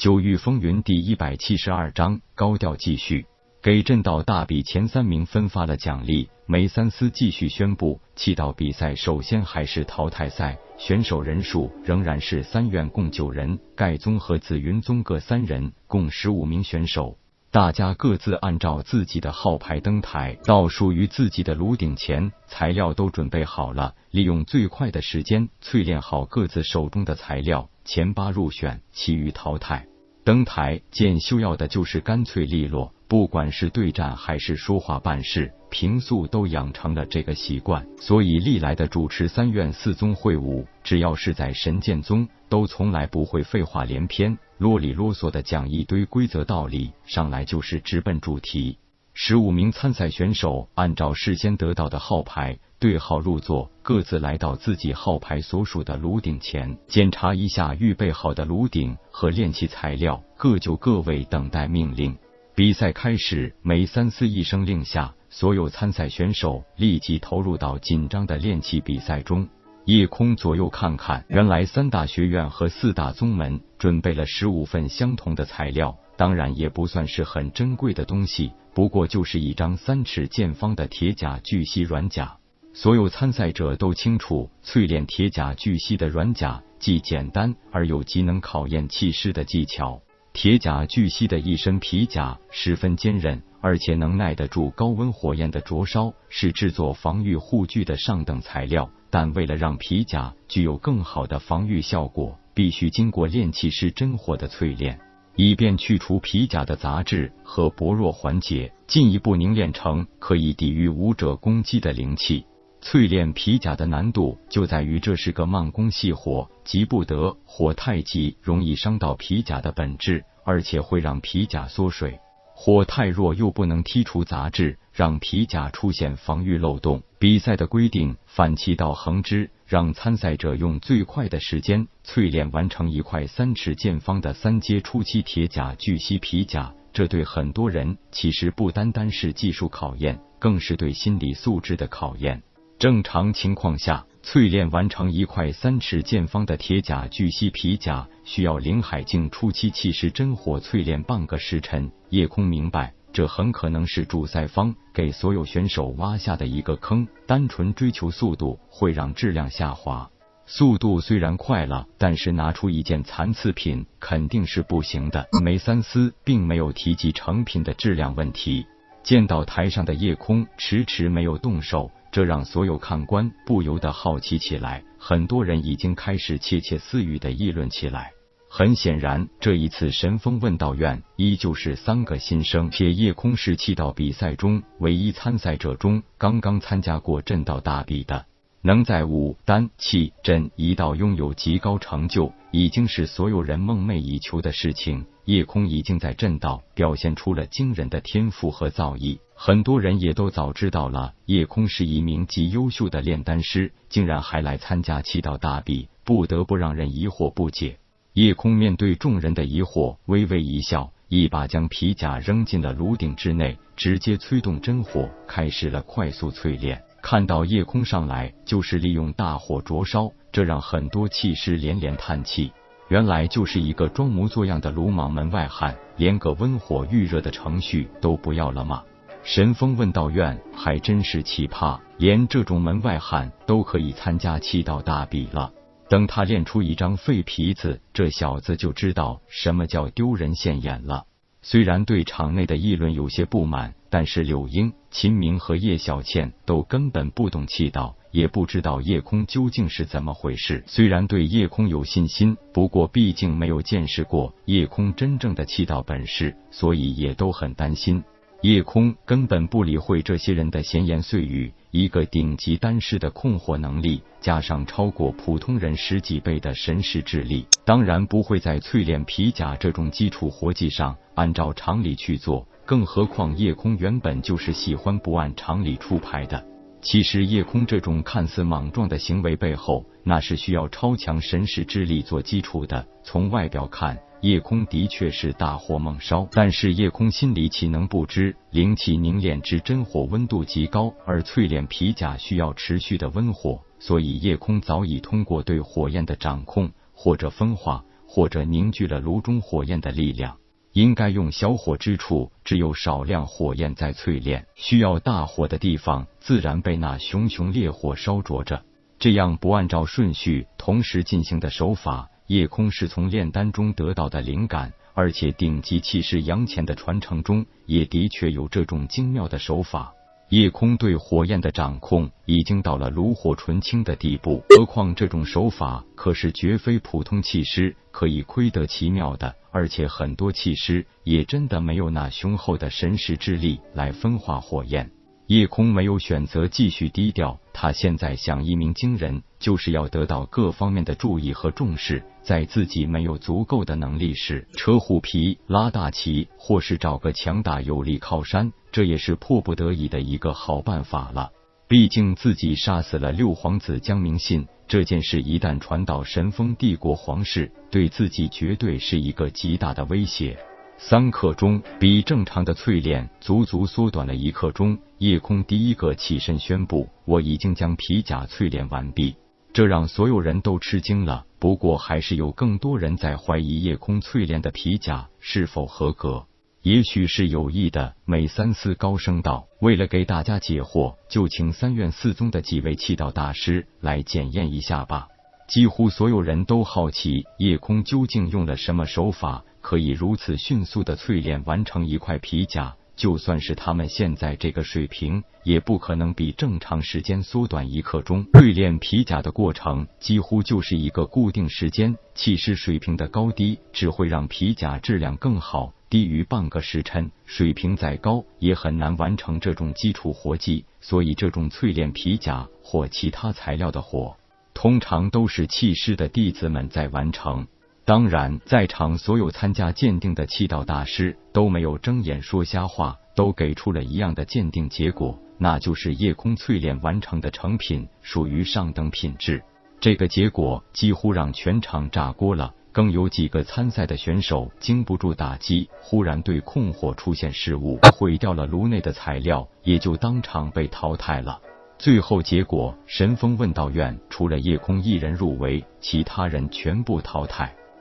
九域风云第一百七十二章高调继续，给震道大比前三名分发了奖励。梅三思继续宣布，气道比赛首先还是淘汰赛，选手人数仍然是三院共九人，盖宗和紫云宗各三人，共十五名选手。大家各自按照自己的号牌登台，到属于自己的炉鼎前，材料都准备好了，利用最快的时间淬炼好各自手中的材料，前八入选，其余淘汰。登台见修要的就是干脆利落，不管是对战还是说话办事，平素都养成了这个习惯。所以历来的主持三院四宗会武，只要是在神剑宗，都从来不会废话连篇、啰里啰嗦的讲一堆规则道理，上来就是直奔主题。十五名参赛选手按照事先得到的号牌对号入座，各自来到自己号牌所属的炉顶前，检查一下预备好的炉鼎和炼器材料，各就各位等待命令。比赛开始，梅三思一声令下，所有参赛选手立即投入到紧张的炼器比赛中。夜空左右看看，原来三大学院和四大宗门准备了十五份相同的材料，当然也不算是很珍贵的东西。不过就是一张三尺见方的铁甲巨蜥软甲，所有参赛者都清楚，淬炼铁甲巨蜥的软甲既简单而又极能考验气势的技巧。铁甲巨蜥的一身皮甲十分坚韧，而且能耐得住高温火焰的灼烧，是制作防御护具的上等材料。但为了让皮甲具有更好的防御效果，必须经过炼器师真火的淬炼。以便去除皮甲的杂质和薄弱环节，进一步凝练成可以抵御武者攻击的灵气。淬炼皮甲的难度就在于这是个慢工细活，急不得，火太急容易伤到皮甲的本质，而且会让皮甲缩水；火太弱又不能剔除杂质，让皮甲出现防御漏洞。比赛的规定反其道横之。让参赛者用最快的时间淬炼完成一块三尺见方的三阶初期铁甲巨蜥皮甲，这对很多人其实不单单是技术考验，更是对心理素质的考验。正常情况下，淬炼完成一块三尺见方的铁甲巨蜥皮甲，需要灵海境初期气势真火淬炼半个时辰。夜空明白。这很可能是主赛方给所有选手挖下的一个坑，单纯追求速度会让质量下滑。速度虽然快了，但是拿出一件残次品肯定是不行的。梅三思并没有提及成品的质量问题。见到台上的夜空迟迟没有动手，这让所有看官不由得好奇起来。很多人已经开始窃窃私语的议论起来。很显然，这一次神风问道院依旧是三个新生。铁夜空是气道比赛中唯一参赛者中刚刚参加过震道大比的，能在武丹气震一道拥有极高成就，已经是所有人梦寐以求的事情。夜空已经在震道表现出了惊人的天赋和造诣，很多人也都早知道了夜空是一名极优秀的炼丹师，竟然还来参加气道大比，不得不让人疑惑不解。夜空面对众人的疑惑，微微一笑，一把将皮甲扔进了炉鼎之内，直接催动真火，开始了快速淬炼。看到夜空上来，就是利用大火灼烧，这让很多气师连连叹气。原来就是一个装模作样的鲁莽门外汉，连个温火预热的程序都不要了吗？神风问道院还真是奇葩，连这种门外汉都可以参加气道大比了。等他练出一张废皮子，这小子就知道什么叫丢人现眼了。虽然对场内的议论有些不满，但是柳英、秦明和叶小倩都根本不懂气道，也不知道夜空究竟是怎么回事。虽然对夜空有信心，不过毕竟没有见识过夜空真正的气道本事，所以也都很担心。夜空根本不理会这些人的闲言碎语。一个顶级丹师的控火能力，加上超过普通人十几倍的神识智力，当然不会在淬炼皮甲这种基础活计上按照常理去做。更何况夜空原本就是喜欢不按常理出牌的。其实夜空这种看似莽撞的行为背后，那是需要超强神识智力做基础的。从外表看，夜空的确是大火猛烧，但是夜空心里岂能不知，灵气凝练之真火温度极高，而淬炼皮甲需要持续的温火，所以夜空早已通过对火焰的掌控，或者分化，或者凝聚了炉中火焰的力量。应该用小火之处，只有少量火焰在淬炼；需要大火的地方，自然被那熊熊烈火烧灼着。这样不按照顺序同时进行的手法，夜空是从炼丹中得到的灵感，而且顶级气师杨乾的传承中也的确有这种精妙的手法。夜空对火焰的掌控已经到了炉火纯青的地步，何况这种手法可是绝非普通气师可以窥得其妙的，而且很多气师也真的没有那雄厚的神识之力来分化火焰。夜空没有选择继续低调，他现在想一鸣惊人，就是要得到各方面的注意和重视。在自己没有足够的能力时，扯虎皮、拉大旗，或是找个强大有力靠山，这也是迫不得已的一个好办法了。毕竟自己杀死了六皇子江明信这件事，一旦传到神风帝国皇室，对自己绝对是一个极大的威胁。三刻钟比正常的淬炼足足缩短了一刻钟。夜空第一个起身宣布：“我已经将皮甲淬炼完毕。”这让所有人都吃惊了。不过，还是有更多人在怀疑夜空淬炼的皮甲是否合格。也许是有意的，美三思高声道：“为了给大家解惑，就请三院四宗的几位气道大师来检验一下吧。”几乎所有人都好奇夜空究竟用了什么手法。可以如此迅速的淬炼完成一块皮甲，就算是他们现在这个水平，也不可能比正常时间缩短一刻钟。淬炼皮甲的过程几乎就是一个固定时间，气势水平的高低只会让皮甲质量更好。低于半个时辰，水平再高也很难完成这种基础活计。所以，这种淬炼皮甲或其他材料的活，通常都是气师的弟子们在完成。当然，在场所有参加鉴定的气道大师都没有睁眼说瞎话，都给出了一样的鉴定结果，那就是夜空淬炼完成的成品属于上等品质。这个结果几乎让全场炸锅了，更有几个参赛的选手经不住打击，忽然对控火出现失误，毁掉了炉内的材料，也就当场被淘汰了。最后结果，神风问道院除了夜空一人入围，其他人全部淘汰。